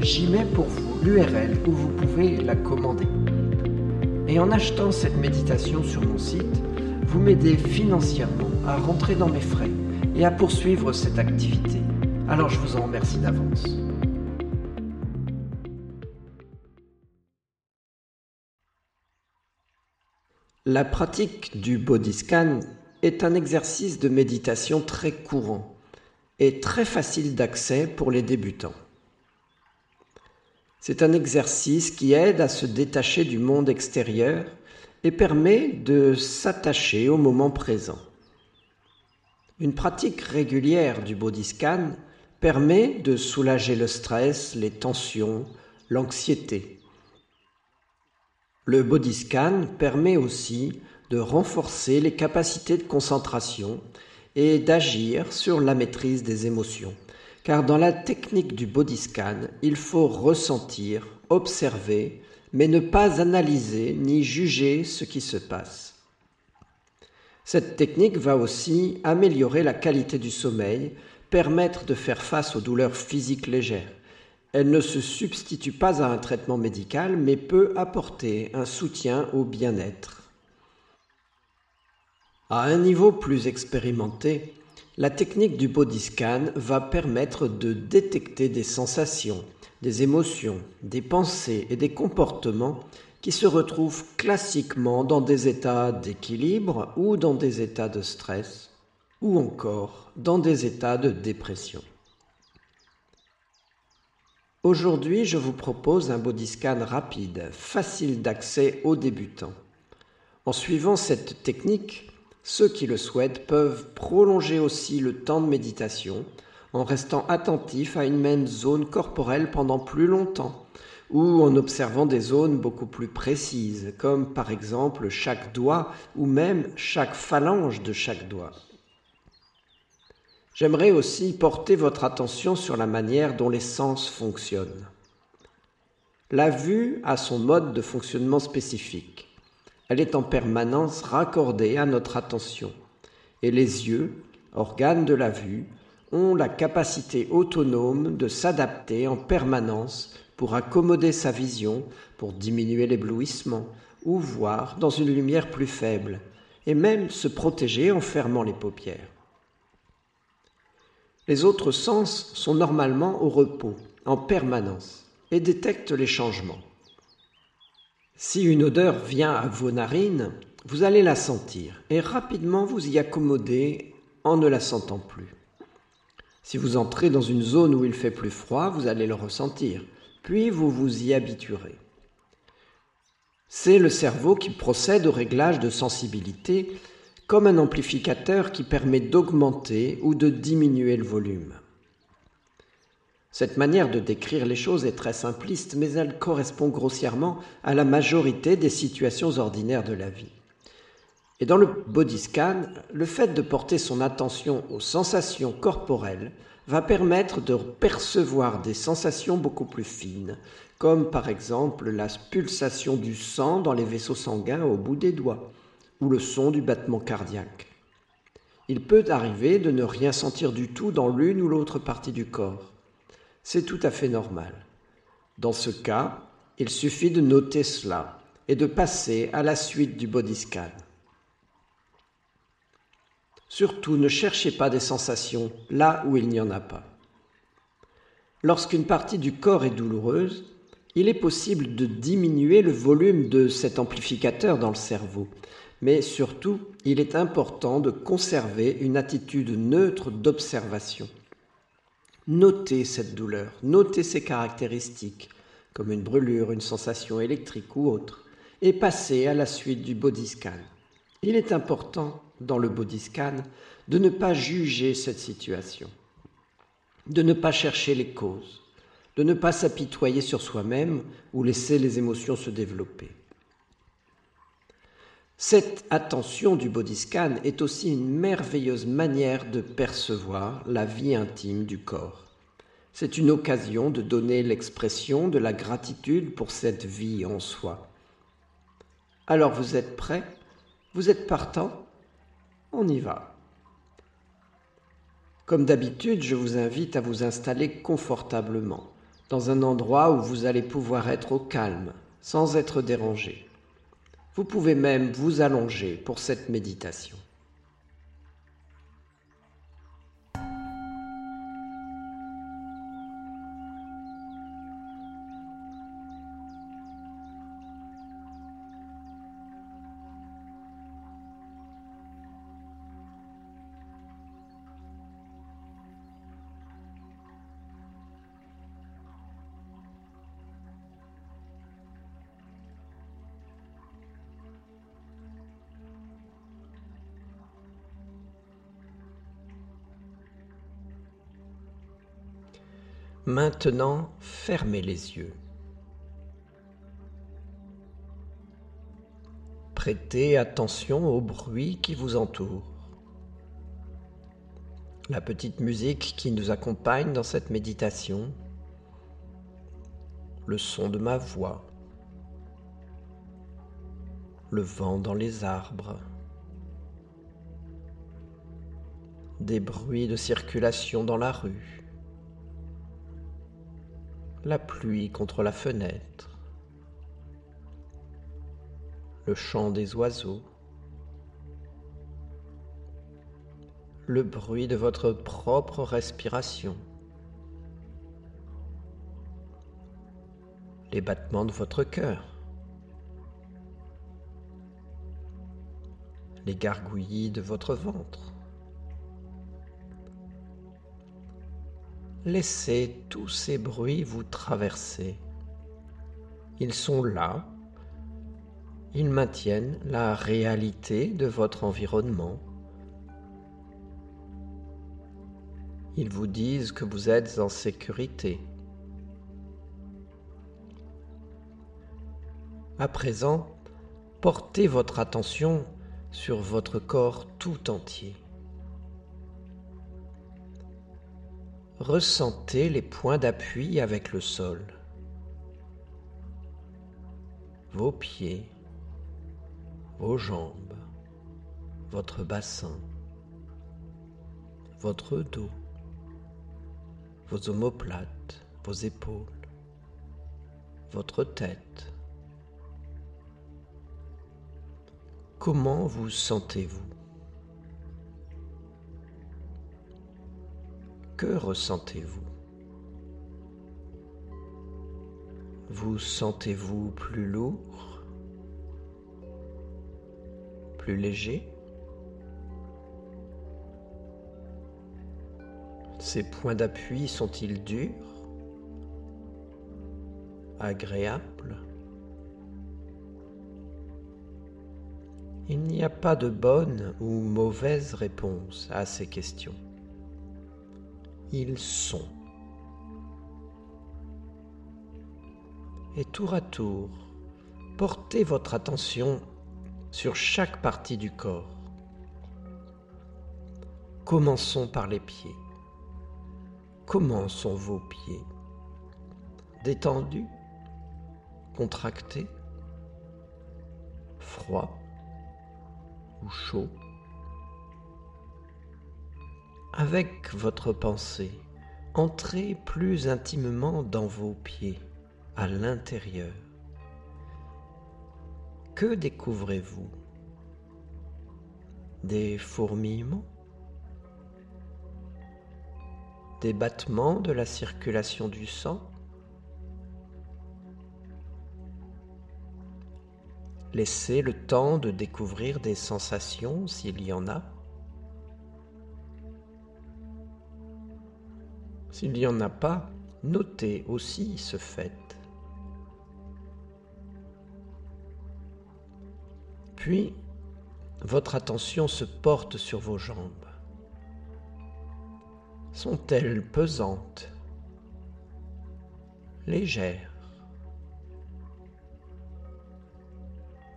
j'y mets pour vous l'URL où vous pouvez la commander. Et en achetant cette méditation sur mon site, vous m'aidez financièrement à rentrer dans mes frais et à poursuivre cette activité. Alors je vous en remercie d'avance. La pratique du body scan est un exercice de méditation très courant et très facile d'accès pour les débutants. C'est un exercice qui aide à se détacher du monde extérieur et permet de s'attacher au moment présent. Une pratique régulière du body scan permet de soulager le stress, les tensions, l'anxiété. Le body scan permet aussi de renforcer les capacités de concentration et d'agir sur la maîtrise des émotions. Car dans la technique du body scan, il faut ressentir, observer, mais ne pas analyser ni juger ce qui se passe. Cette technique va aussi améliorer la qualité du sommeil, permettre de faire face aux douleurs physiques légères. Elle ne se substitue pas à un traitement médical, mais peut apporter un soutien au bien-être. À un niveau plus expérimenté, la technique du body scan va permettre de détecter des sensations, des émotions, des pensées et des comportements qui se retrouvent classiquement dans des états d'équilibre ou dans des états de stress ou encore dans des états de dépression. Aujourd'hui, je vous propose un body scan rapide, facile d'accès aux débutants. En suivant cette technique, ceux qui le souhaitent peuvent prolonger aussi le temps de méditation en restant attentifs à une même zone corporelle pendant plus longtemps ou en observant des zones beaucoup plus précises, comme par exemple chaque doigt ou même chaque phalange de chaque doigt. J'aimerais aussi porter votre attention sur la manière dont les sens fonctionnent. La vue a son mode de fonctionnement spécifique. Elle est en permanence raccordée à notre attention. Et les yeux, organes de la vue, ont la capacité autonome de s'adapter en permanence pour accommoder sa vision, pour diminuer l'éblouissement, ou voir dans une lumière plus faible, et même se protéger en fermant les paupières. Les autres sens sont normalement au repos, en permanence, et détectent les changements. Si une odeur vient à vos narines, vous allez la sentir et rapidement vous y accommoder en ne la sentant plus. Si vous entrez dans une zone où il fait plus froid, vous allez le ressentir, puis vous vous y habituerez. C'est le cerveau qui procède au réglage de sensibilité comme un amplificateur qui permet d'augmenter ou de diminuer le volume. Cette manière de décrire les choses est très simpliste, mais elle correspond grossièrement à la majorité des situations ordinaires de la vie. Et dans le body scan, le fait de porter son attention aux sensations corporelles va permettre de percevoir des sensations beaucoup plus fines, comme par exemple la pulsation du sang dans les vaisseaux sanguins au bout des doigts, ou le son du battement cardiaque. Il peut arriver de ne rien sentir du tout dans l'une ou l'autre partie du corps. C'est tout à fait normal. Dans ce cas, il suffit de noter cela et de passer à la suite du body. Surtout, ne cherchez pas des sensations là où il n'y en a pas. Lorsqu'une partie du corps est douloureuse, il est possible de diminuer le volume de cet amplificateur dans le cerveau, mais surtout, il est important de conserver une attitude neutre d'observation. Notez cette douleur, notez ses caractéristiques, comme une brûlure, une sensation électrique ou autre, et passez à la suite du body. Il est important, dans le body de ne pas juger cette situation, de ne pas chercher les causes, de ne pas s'apitoyer sur soi-même ou laisser les émotions se développer. Cette attention du body scan est aussi une merveilleuse manière de percevoir la vie intime du corps. C'est une occasion de donner l'expression de la gratitude pour cette vie en soi. Alors vous êtes prêt Vous êtes partant On y va. Comme d'habitude, je vous invite à vous installer confortablement, dans un endroit où vous allez pouvoir être au calme, sans être dérangé. Vous pouvez même vous allonger pour cette méditation. Maintenant, fermez les yeux. Prêtez attention au bruit qui vous entoure. La petite musique qui nous accompagne dans cette méditation, le son de ma voix, le vent dans les arbres, des bruits de circulation dans la rue la pluie contre la fenêtre, le chant des oiseaux, le bruit de votre propre respiration, les battements de votre cœur, les gargouillis de votre ventre. Laissez tous ces bruits vous traverser. Ils sont là. Ils maintiennent la réalité de votre environnement. Ils vous disent que vous êtes en sécurité. À présent, portez votre attention sur votre corps tout entier. Ressentez les points d'appui avec le sol. Vos pieds, vos jambes, votre bassin, votre dos, vos omoplates, vos épaules, votre tête. Comment vous sentez-vous? Que ressentez-vous? Vous sentez-vous plus lourd Plus léger? Ces points d'appui sont-ils durs Agréables? Il n'y a pas de bonne ou mauvaise réponse à ces questions ils sont. Et tour à tour, portez votre attention sur chaque partie du corps. Commençons par les pieds. Comment sont vos pieds? Détendus? Contracté, froid ou chaud. Avec votre pensée, entrez plus intimement dans vos pieds, à l'intérieur. Que découvrez-vous? Des fourmillements? Des battements de la circulation du sang? Laissez le temps de découvrir des sensations s'il y en a. S'il n'y en a pas, notez aussi ce fait. Puis, votre attention se porte sur vos jambes. Sont-elles pesantes, légères?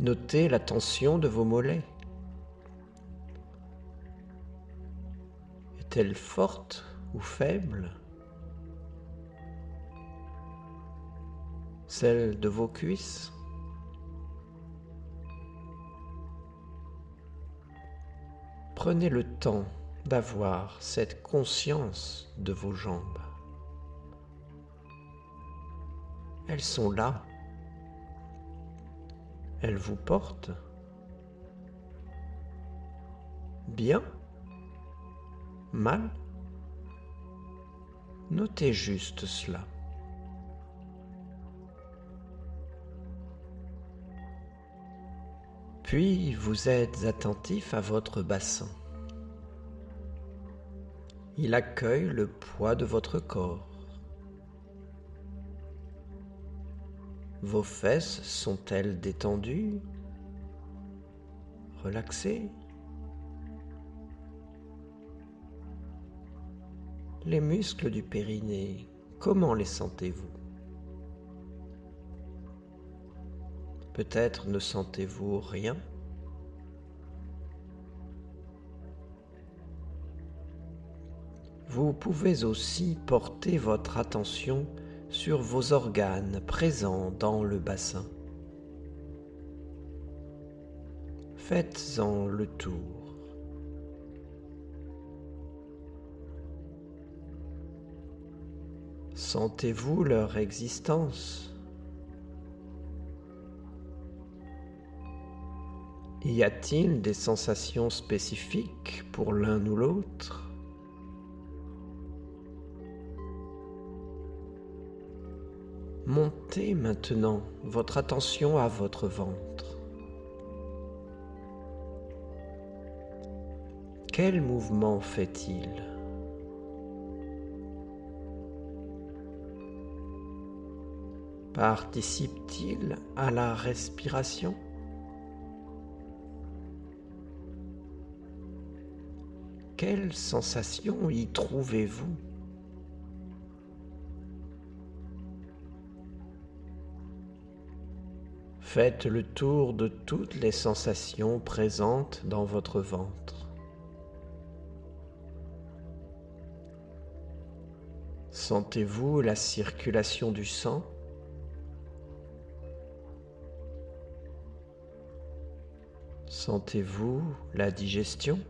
Notez la tension de vos mollets. Est-elle forte ou faible Celle de vos cuisses Prenez le temps d'avoir cette conscience de vos jambes. Elles sont là elle vous porte Bien Mal Notez juste cela. Puis vous êtes attentif à votre bassin. Il accueille le poids de votre corps. Vos fesses sont-elles détendues? Relaxées? Les muscles du périnée, comment les sentez-vous? Peut-être ne sentez-vous rien? Vous pouvez aussi porter votre attention sur vos organes présents dans le bassin. Faites-en le tour. Sentez-vous leur existence? Y a-t-il des sensations spécifiques pour l'un ou l'autre? Montez maintenant votre attention à votre ventre. Quel mouvement fait-il? Participe-t-il à la respiration? Quelle sensation y trouvez-vous? Faites le tour de toutes les sensations présentes dans votre ventre. Sentez-vous la circulation du sang? Sentez-vous la digestion?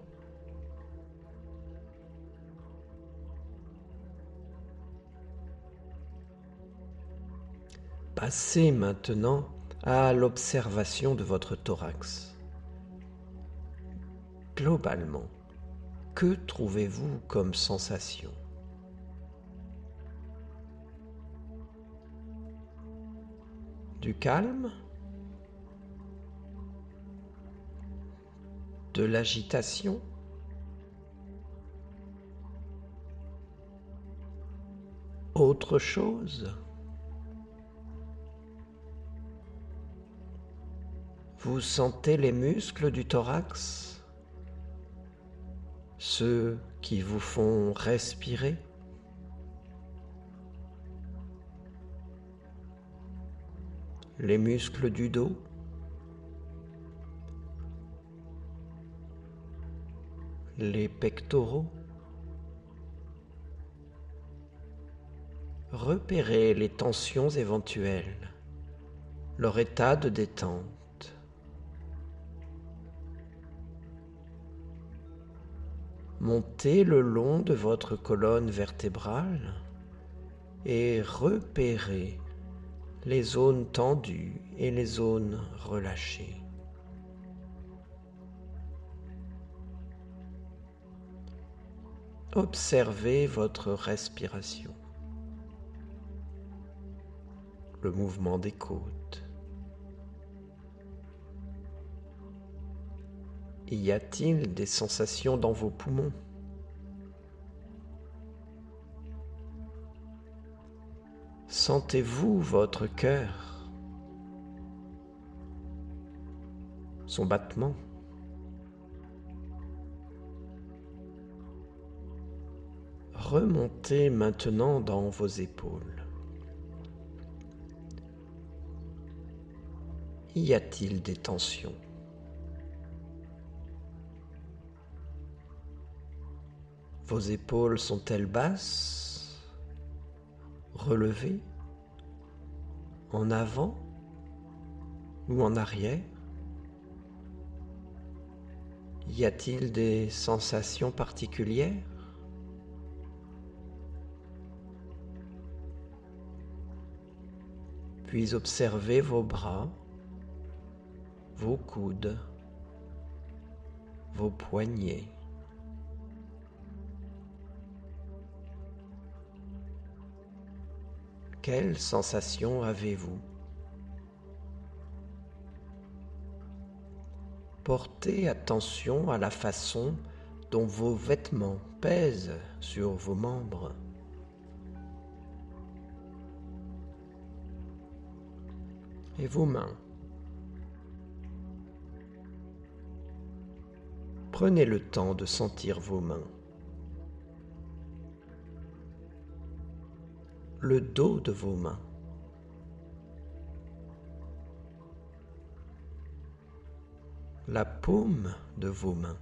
Passez maintenant à l'observation de votre thorax. Globalement, que trouvez-vous comme sensation? Du calme? De l'agitation Autre chose Vous sentez les muscles du thorax, ceux qui vous font respirer. Les muscles du dos. Les pectoraux. Repérez les tensions éventuelles leur état de détente. Montez le long de votre colonne vertébrale et repérez les zones tendues et les zones relâchées. Observez votre respiration, le mouvement des côtes. Y a-t-il des sensations dans vos poumons? Sentez-vous votre cœur, son battement? Remontez maintenant dans vos épaules. Y a-t-il des tensions? Vos épaules sont-elles basses, relevées, en avant ou en arrière? Y a-t-il des sensations particulières? Puis observez vos bras, vos coudes, vos poignets. Quelle sensation avez-vous? Portez attention à la façon dont vos vêtements pèsent sur vos membres. Et vos mains. Prenez le temps de sentir vos mains. le dos de vos mains. La paume de vos mains.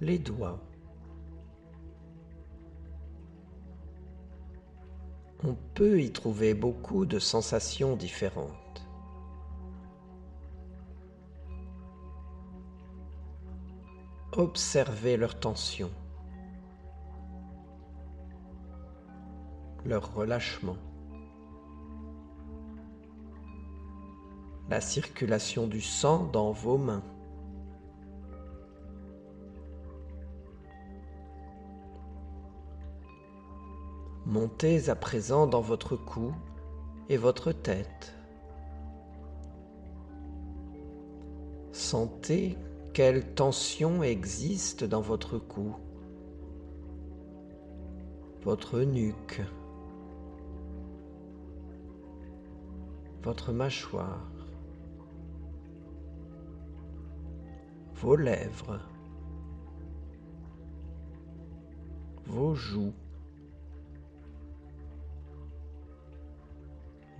Les doigts. On peut y trouver beaucoup de sensations différentes. Observez leur tension, leur relâchement, la circulation du sang dans vos mains. Montez à présent dans votre cou et votre tête. Sentez quelle tension existe dans votre cou, votre nuque, votre mâchoire, vos lèvres, vos joues,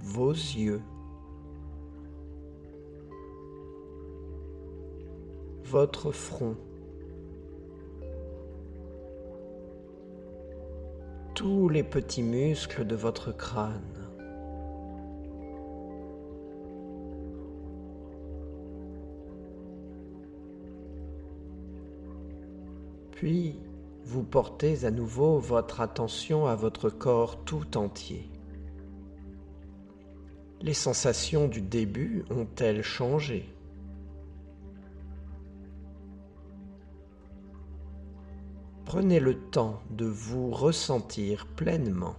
vos yeux. votre front. Tous les petits muscles de votre crâne. Puis, vous portez à nouveau votre attention à votre corps tout entier. Les sensations du début ont-elles changé? Prenez le temps de vous ressentir pleinement.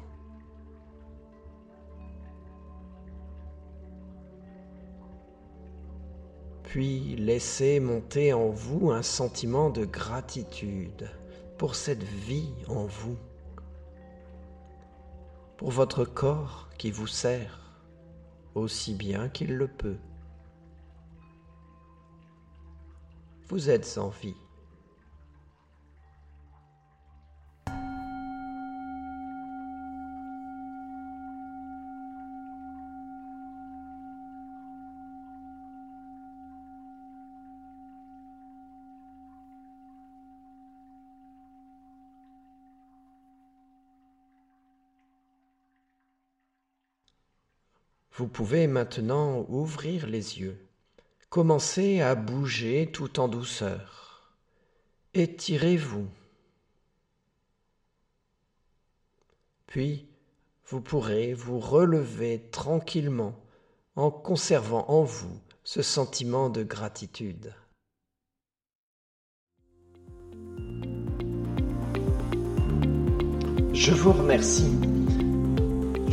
Puis laissez monter en vous un sentiment de gratitude pour cette vie en vous, pour votre corps qui vous sert aussi bien qu'il le peut. Vous êtes en vie. Vous pouvez maintenant ouvrir les yeux. Commencez à bouger tout en douceur. Étirez-vous. Puis, vous pourrez vous relever tranquillement en conservant en vous ce sentiment de gratitude. Je vous remercie.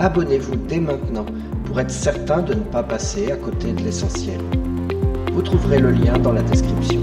Abonnez-vous dès maintenant pour être certain de ne pas passer à côté de l'essentiel. Vous trouverez le lien dans la description.